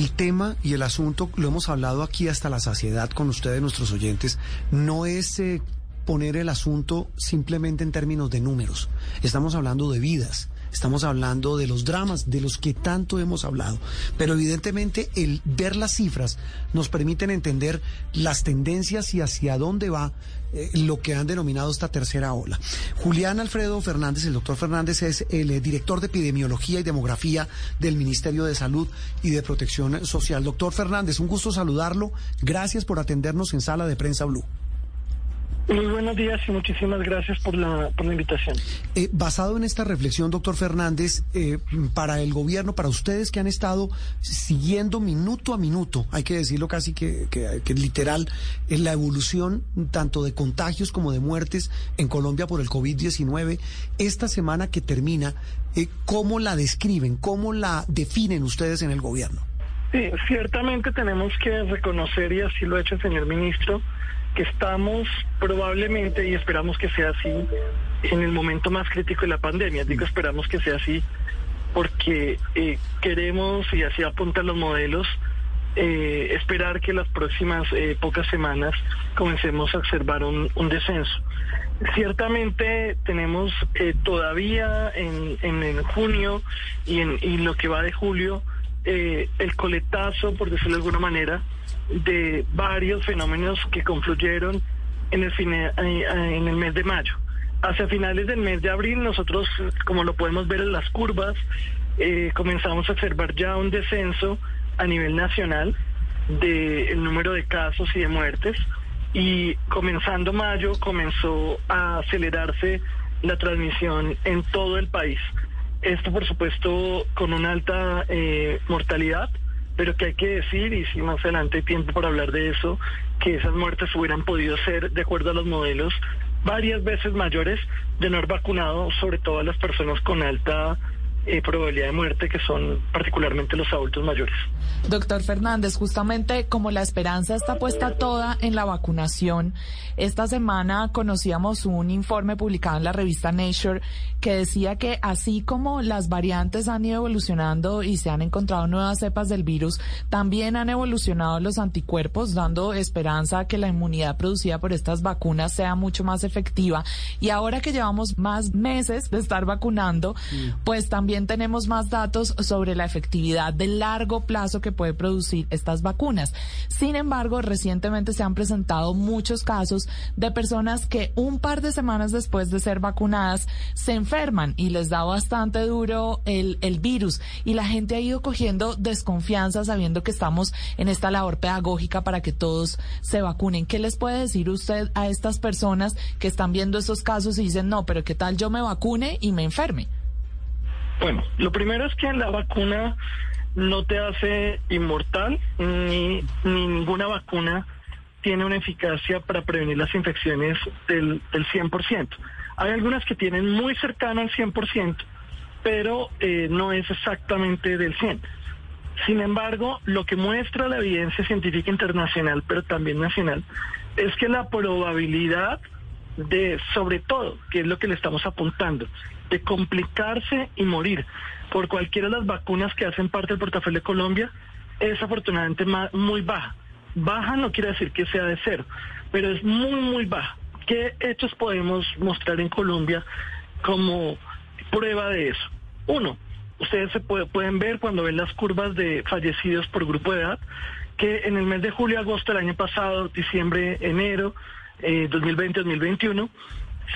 El tema y el asunto, lo hemos hablado aquí hasta la saciedad con ustedes, nuestros oyentes, no es eh, poner el asunto simplemente en términos de números. Estamos hablando de vidas. Estamos hablando de los dramas de los que tanto hemos hablado. Pero evidentemente el ver las cifras nos permiten entender las tendencias y hacia dónde va eh, lo que han denominado esta tercera ola. Julián Alfredo Fernández, el doctor Fernández, es el eh, director de epidemiología y demografía del Ministerio de Salud y de Protección Social. Doctor Fernández, un gusto saludarlo. Gracias por atendernos en Sala de Prensa Blue. Muy buenos días y muchísimas gracias por la, por la invitación. Eh, basado en esta reflexión, doctor Fernández, eh, para el gobierno, para ustedes que han estado siguiendo minuto a minuto, hay que decirlo casi que, que, que literal, en la evolución tanto de contagios como de muertes en Colombia por el COVID-19, esta semana que termina, eh, ¿cómo la describen? ¿Cómo la definen ustedes en el gobierno? Sí, ciertamente tenemos que reconocer, y así lo ha hecho el señor ministro, que estamos probablemente, y esperamos que sea así, en el momento más crítico de la pandemia. Digo, esperamos que sea así porque eh, queremos, y así apuntan los modelos, eh, esperar que las próximas eh, pocas semanas comencemos a observar un, un descenso. Ciertamente tenemos eh, todavía en, en, en, junio y en y lo que va de julio el coletazo, por decirlo de alguna manera, de varios fenómenos que confluyeron en el, fine, en el mes de mayo. Hacia finales del mes de abril, nosotros, como lo podemos ver en las curvas, eh, comenzamos a observar ya un descenso a nivel nacional del número de casos y de muertes. Y comenzando mayo, comenzó a acelerarse la transmisión en todo el país. Esto, por supuesto, con una alta eh, mortalidad, pero que hay que decir, y si más adelante hay tiempo para hablar de eso, que esas muertes hubieran podido ser, de acuerdo a los modelos, varias veces mayores de no haber vacunado, sobre todo a las personas con alta eh, probabilidad de muerte, que son particularmente los adultos mayores. Doctor Fernández, justamente como la esperanza está puesta toda en la vacunación, esta semana conocíamos un informe publicado en la revista Nature que decía que así como las variantes han ido evolucionando y se han encontrado nuevas cepas del virus, también han evolucionado los anticuerpos, dando esperanza a que la inmunidad producida por estas vacunas sea mucho más efectiva. Y ahora que llevamos más meses de estar vacunando, pues también tenemos más datos sobre la efectividad de largo plazo que puede producir estas vacunas. Sin embargo, recientemente se han presentado muchos casos de personas que un par de semanas después de ser vacunadas se enferman y les da bastante duro el, el virus y la gente ha ido cogiendo desconfianza sabiendo que estamos en esta labor pedagógica para que todos se vacunen. ¿Qué les puede decir usted a estas personas que están viendo esos casos y dicen, no, pero qué tal yo me vacune y me enferme? Bueno, lo primero es que la vacuna no te hace inmortal, ni, ni ninguna vacuna tiene una eficacia para prevenir las infecciones del, del 100%. Hay algunas que tienen muy cercano al 100%, pero eh, no es exactamente del 100%. Sin embargo, lo que muestra la evidencia científica internacional, pero también nacional, es que la probabilidad de, sobre todo, que es lo que le estamos apuntando, de complicarse y morir por cualquiera de las vacunas que hacen parte del portafolio de Colombia, es afortunadamente muy baja. Baja no quiere decir que sea de cero, pero es muy, muy baja. ¿Qué hechos podemos mostrar en Colombia como prueba de eso? Uno, ustedes se puede, pueden ver cuando ven las curvas de fallecidos por grupo de edad, que en el mes de julio, agosto del año pasado, diciembre, enero, eh, 2020-2021,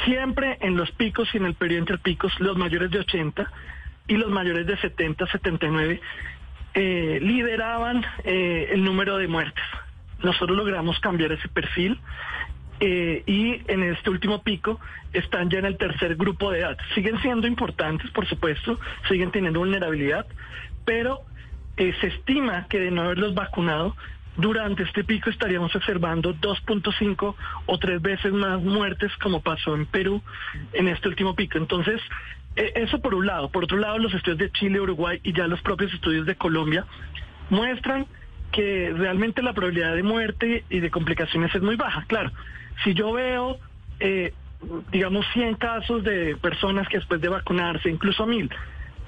siempre en los picos y en el periodo entre picos, los mayores de 80 y los mayores de 70, 79, eh, lideraban eh, el número de muertes. Nosotros logramos cambiar ese perfil eh, y en este último pico están ya en el tercer grupo de edad. Siguen siendo importantes, por supuesto, siguen teniendo vulnerabilidad, pero se estima que de no haberlos vacunado, durante este pico estaríamos observando 2.5 o tres veces más muertes como pasó en Perú en este último pico. Entonces, eh, eso por un lado. Por otro lado, los estudios de Chile, Uruguay y ya los propios estudios de Colombia muestran que realmente la probabilidad de muerte y de complicaciones es muy baja. Claro, si yo veo, eh, digamos, 100 casos de personas que después de vacunarse, incluso 1000,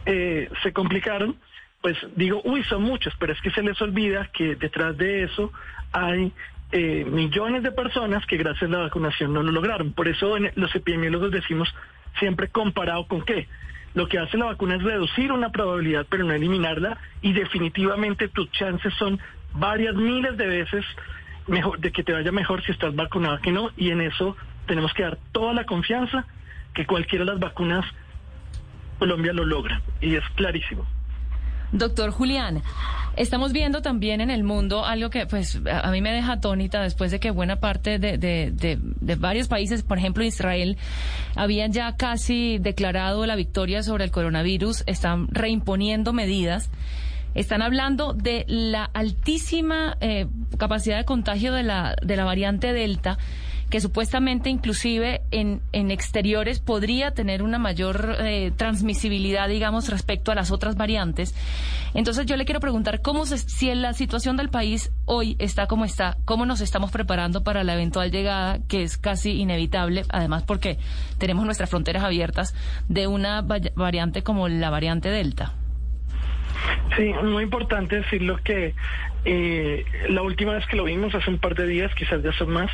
eh, se complicaron, pues digo, uy, son muchos, pero es que se les olvida que detrás de eso hay eh, millones de personas que gracias a la vacunación no lo lograron. Por eso los epidemiólogos decimos siempre comparado con qué. Lo que hace la vacuna es reducir una probabilidad, pero no eliminarla, y definitivamente tus chances son varias miles de veces mejor, de que te vaya mejor si estás vacunado que no, y en eso tenemos que dar toda la confianza que cualquiera de las vacunas Colombia lo logra, y es clarísimo. Doctor Julián, estamos viendo también en el mundo algo que pues a mí me deja atónita después de que buena parte de, de, varios países, por ejemplo Israel, habían ya casi declarado la victoria sobre el coronavirus, están reimponiendo medidas. Están hablando de la altísima eh, capacidad de contagio de la, de la variante Delta que supuestamente inclusive en, en exteriores podría tener una mayor eh, transmisibilidad, digamos, respecto a las otras variantes. Entonces yo le quiero preguntar cómo se, si en la situación del país hoy está como está, cómo nos estamos preparando para la eventual llegada, que es casi inevitable, además porque tenemos nuestras fronteras abiertas, de una variante como la variante Delta. Sí, muy importante decirlo que eh, la última vez que lo vimos, hace un par de días, quizás ya son más,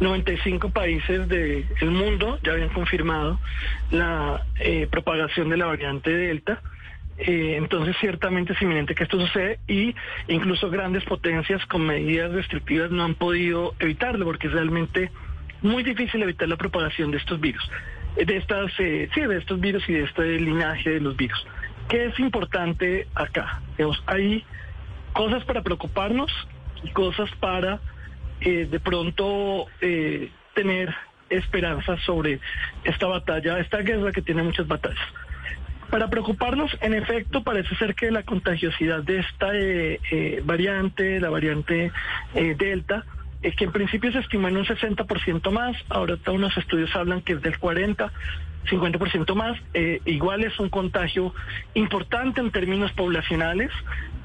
95 países del mundo ya habían confirmado la eh, propagación de la variante Delta. Eh, entonces ciertamente es inminente que esto suceda y incluso grandes potencias con medidas restrictivas no han podido evitarlo porque es realmente muy difícil evitar la propagación de estos virus, de estas, sí, de estos virus y de este linaje de los virus. ¿Qué es importante acá? hay cosas para preocuparnos y cosas para eh, de pronto eh, tener esperanza sobre esta batalla, esta guerra que tiene muchas batallas. Para preocuparnos, en efecto, parece ser que la contagiosidad de esta eh, variante, la variante Delta, que en principio se estima en un 60% más, ahora todos unos estudios hablan que es del 40%, 50% más. Eh, igual es un contagio importante en términos poblacionales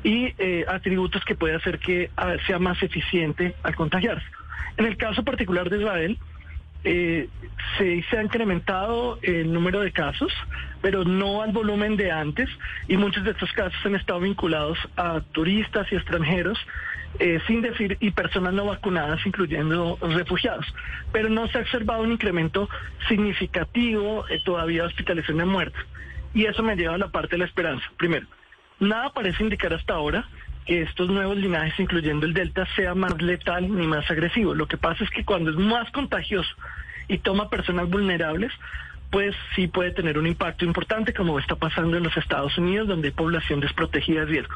y eh, atributos que puede hacer que ah, sea más eficiente al contagiarse. En el caso particular de Israel, eh, se, se, ha incrementado el número de casos, pero no al volumen de antes, y muchos de estos casos han estado vinculados a turistas y extranjeros eh, sin decir, y personas no vacunadas, incluyendo refugiados. Pero no se ha observado un incremento significativo eh, todavía de hospitalización de muertes. Y eso me lleva a la parte de la esperanza. Primero, nada parece indicar hasta ahora que estos nuevos linajes, incluyendo el Delta, sea más letal ni más agresivo. Lo que pasa es que cuando es más contagioso y toma personas vulnerables, pues sí puede tener un impacto importante, como está pasando en los Estados Unidos, donde hay población desprotegida de riesgo.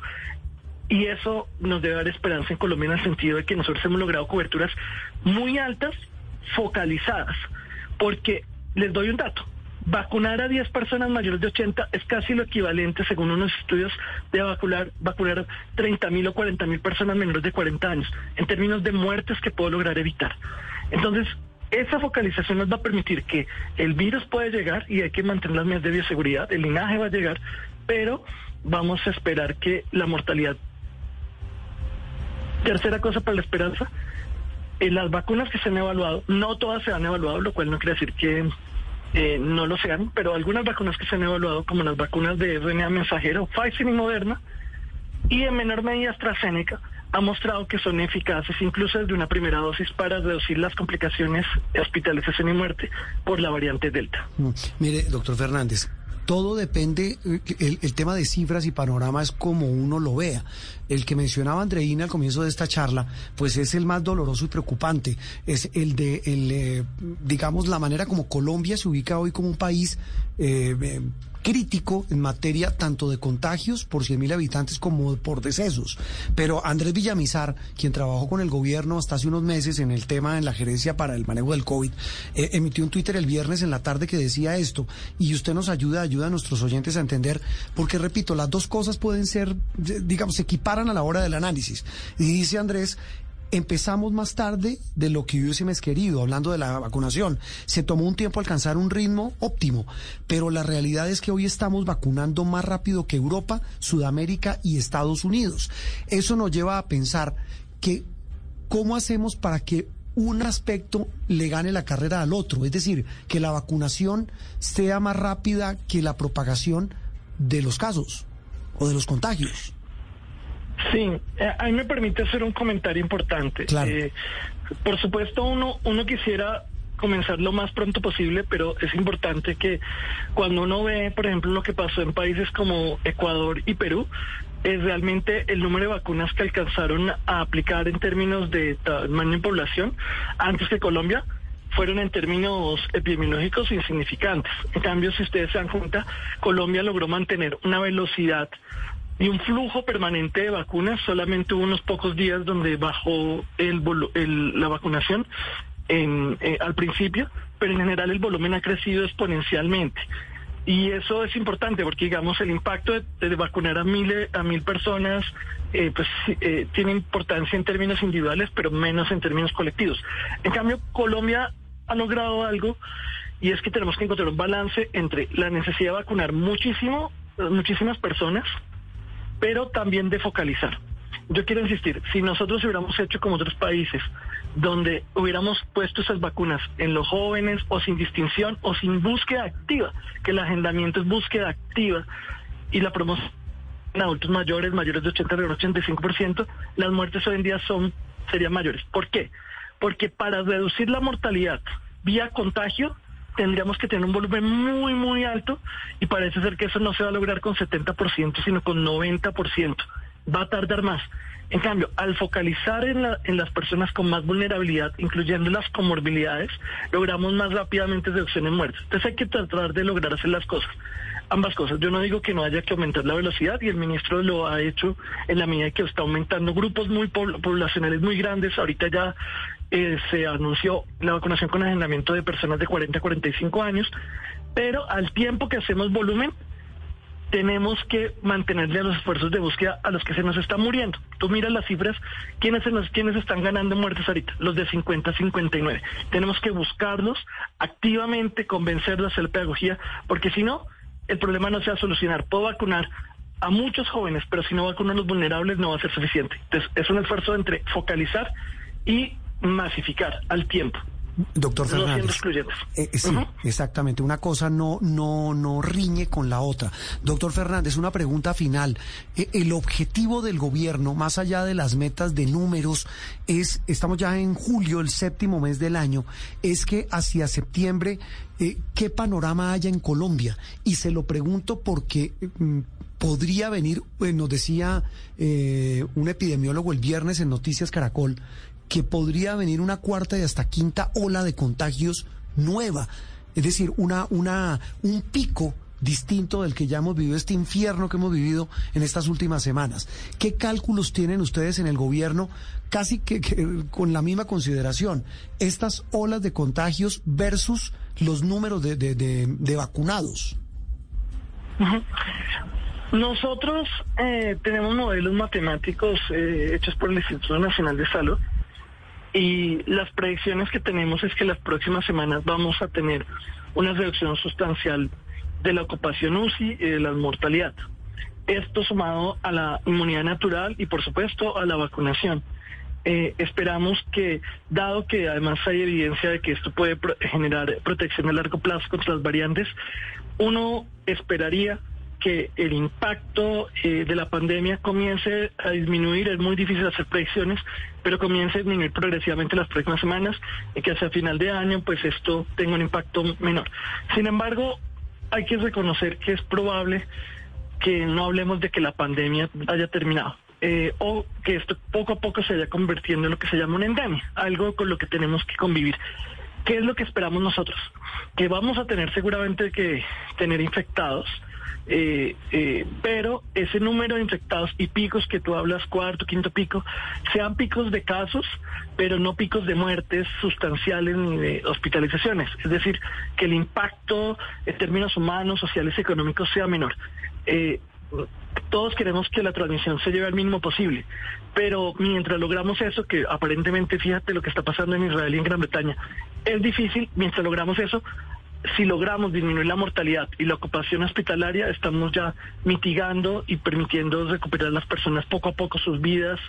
Y eso nos debe dar esperanza en Colombia en el sentido de que nosotros hemos logrado coberturas muy altas, focalizadas. Porque les doy un dato. Vacunar a 10 personas mayores de 80 es casi lo equivalente, según unos estudios, de vacunar, vacunar 30 mil o 40 mil personas menores de 40 años, en términos de muertes que puedo lograr evitar. Entonces, esa focalización nos va a permitir que el virus puede llegar y hay que mantener las medidas de bioseguridad, el linaje va a llegar, pero vamos a esperar que la mortalidad Tercera cosa para la esperanza, eh, las vacunas que se han evaluado, no todas se han evaluado, lo cual no quiere decir que eh, no lo sean, pero algunas vacunas que se han evaluado, como las vacunas de RNA mensajero, Pfizer y Moderna, y en menor medida AstraZeneca, ha mostrado que son eficaces incluso desde una primera dosis para reducir las complicaciones, hospitalización y muerte por la variante Delta. Mm, mire, doctor Fernández, todo depende, el, el, tema de cifras y panorama es como uno lo vea. El que mencionaba Andreina al comienzo de esta charla, pues es el más doloroso y preocupante. Es el de, el, eh, digamos, la manera como Colombia se ubica hoy como un país eh, crítico en materia tanto de contagios por 100.000 habitantes como por decesos. Pero Andrés Villamizar, quien trabajó con el gobierno hasta hace unos meses en el tema en la gerencia para el manejo del COVID, eh, emitió un Twitter el viernes en la tarde que decía esto y usted nos ayuda, ayuda a nuestros oyentes a entender, porque repito, las dos cosas pueden ser, digamos, se equiparan a la hora del análisis. Y dice Andrés, empezamos más tarde de lo que hubiésemos querido, hablando de la vacunación. Se tomó un tiempo alcanzar un ritmo óptimo, pero la realidad es que hoy estamos vacunando más rápido que Europa, Sudamérica y Estados Unidos. Eso nos lleva a pensar que cómo hacemos para que un aspecto le gane la carrera al otro, es decir, que la vacunación sea más rápida que la propagación de los casos o de los contagios. Sí, eh, a mí me permite hacer un comentario importante. Eh, por supuesto, uno, uno quisiera comenzar lo más pronto posible, pero es importante que cuando uno ve, por ejemplo, lo que pasó en países como Ecuador y Perú, es realmente el número de vacunas que alcanzaron a aplicar en términos de tamaño de población antes que Colombia fueron en términos epidemiológicos insignificantes. En cambio, si ustedes se dan cuenta, Colombia logró mantener una velocidad y un flujo permanente de vacunas. Solamente hubo unos pocos días donde bajó el, la vacunación en, eh, al principio, pero en general el volumen ha crecido exponencialmente. Y eso es importante porque, digamos, el impacto de, vacunar a mil, a mil personas eh, pues, eh, tiene importancia en términos individuales, pero menos en términos colectivos. En cambio, Colombia ha logrado algo y es que tenemos que encontrar un balance entre la necesidad de vacunar muchísimo, muchísimas personas, pero también de focalizar. Yo quiero insistir, si nosotros hubiéramos hecho como otros países, donde hubiéramos puesto esas vacunas en los jóvenes o sin distinción o sin búsqueda activa, que el agendamiento es búsqueda activa y la promoción en adultos mayores, mayores de 80 a 85%, las muertes hoy en día son serían mayores. ¿Por qué? Porque para reducir la mortalidad vía contagio tendríamos que tener un volumen muy, muy alto y parece ser que eso no se va a lograr con 70%, sino con 90%. Va a tardar más. En cambio, al focalizar en, la, en las personas con más vulnerabilidad, incluyendo las comorbilidades, logramos más rápidamente reducción en muertes. Entonces hay que tratar de lograr hacer las cosas. Ambas cosas. Yo no digo que no haya que aumentar la velocidad y el ministro lo ha hecho en la medida que está aumentando grupos muy poblacionales muy grandes. Ahorita ya eh, se anunció la vacunación con agendamiento de personas de 40 a 45 años, pero al tiempo que hacemos volumen, tenemos que mantenerle a los esfuerzos de búsqueda a los que se nos están muriendo. Tú miras las cifras, ¿quiénes, se nos, quiénes están ganando muertes ahorita? Los de 50 a 59. Tenemos que buscarlos activamente, convencerlos, hacer pedagogía, porque si no, el problema no se va a solucionar. Puedo vacunar a muchos jóvenes, pero si no vacuno a los vulnerables no va a ser suficiente. Entonces, es un esfuerzo entre focalizar y masificar al tiempo. Doctor Fernández. Eh, sí, exactamente. Una cosa no, no, no riñe con la otra. Doctor Fernández, una pregunta final. Eh, el objetivo del gobierno, más allá de las metas de números, es, estamos ya en julio, el séptimo mes del año, es que hacia septiembre, eh, ¿qué panorama haya en Colombia? Y se lo pregunto porque mm, podría venir, nos decía un epidemiólogo el viernes en Noticias Caracol, que podría venir una cuarta y hasta quinta ola de contagios nueva, es decir, una, una, un pico distinto del que ya hemos vivido, este infierno que hemos vivido en estas últimas semanas. ¿Qué cálculos tienen ustedes en el gobierno, casi que, con la misma consideración, estas olas de contagios versus los números de, de, vacunados? Nosotros eh, tenemos modelos matemáticos eh, hechos por el Instituto Nacional de Salud y las predicciones que tenemos es que las próximas semanas vamos a tener una reducción sustancial de la ocupación UCI y de la mortalidad. Esto sumado a la inmunidad natural y por supuesto a la vacunación. Eh, esperamos que, dado que además hay evidencia de que esto puede generar protección a largo plazo contra las variantes, uno esperaría que el impacto eh, de la pandemia comience a disminuir, es muy difícil hacer predicciones, pero comience a disminuir progresivamente las próximas semanas y que hacia final de año pues esto tenga un impacto menor. Sin embargo, hay que reconocer que es probable que no hablemos de que la pandemia haya terminado. Eh, o que esto poco a poco se vaya convirtiendo en lo que se llama una endemia, algo con lo que tenemos que convivir. ¿Qué es lo que esperamos nosotros? Que vamos a tener seguramente que tener infectados, eh, eh, pero ese número de infectados y picos que tú hablas, cuarto, quinto pico, sean picos de casos, pero no picos de muertes sustanciales ni de hospitalizaciones. Es decir, que el impacto en términos humanos, sociales y económicos sea menor. Eh, todos queremos que la transmisión se lleve al mínimo posible, pero mientras logramos eso, que aparentemente, fíjate lo que está pasando en Israel y en Gran Bretaña, es difícil, mientras logramos eso, si logramos disminuir la mortalidad y la ocupación hospitalaria, estamos ya mitigando y permitiendo recuperar a las personas poco a poco sus vidas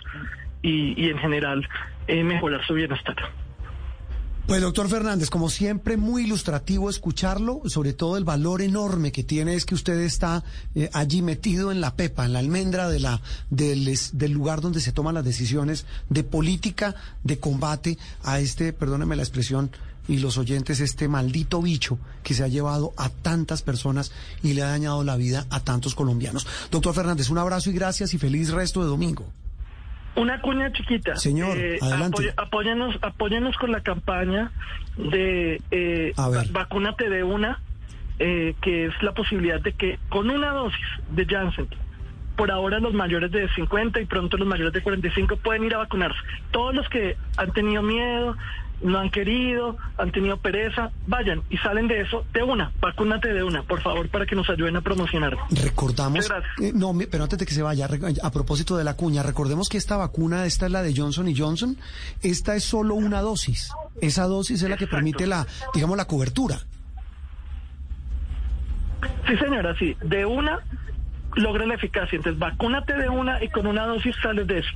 y, y en general eh, mejorar su bienestar. Pues doctor Fernández, como siempre, muy ilustrativo escucharlo, sobre todo el valor enorme que tiene es que usted está eh, allí metido en la pepa, en la almendra de la, del, del lugar donde se toman las decisiones de política, de combate a este, perdóneme la expresión, y los oyentes, este maldito bicho que se ha llevado a tantas personas y le ha dañado la vida a tantos colombianos. Doctor Fernández, un abrazo y gracias y feliz resto de domingo. Una cuña chiquita. Señor, adelante. apoy- apóyanos, apóyanos con la campaña de eh, vacúnate de una, eh, que es la posibilidad de que con una dosis de Janssen, por ahora los mayores de 50 y pronto los mayores de 45 pueden ir a vacunarse. Todos los que han tenido miedo, no han querido, han tenido pereza, vayan y salen de eso de una, vacúnate de una, por favor, para que nos ayuden a promocionar. Recordamos, eh, no, pero antes de que se vaya, a propósito de la cuña, recordemos que esta vacuna, esta es la de Johnson y Johnson, esta es solo una dosis. Esa dosis es la que Exacto. permite la, digamos, la cobertura. Sí, señora, sí. De una logra la eficacia. Entonces, vacúnate de una y con una dosis sales de eso.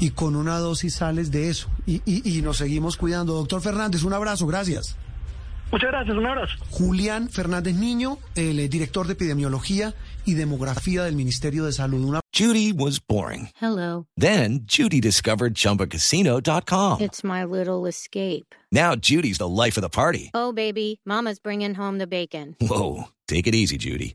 Y con una dosis sales de eso. Y, y, y nos seguimos cuidando. Doctor Fernández, un abrazo, gracias. Muchas gracias, un abrazo. Julián Fernández Niño, el eh, director de epidemiología y demografía del Ministerio de Salud. Una Judy was boring. Hello. Then Judy discovered ChumbaCasino.com. It's my little escape. Now Judy's the life of the party. Oh, baby, Mama's bringing home the bacon. Whoa, take it easy, Judy.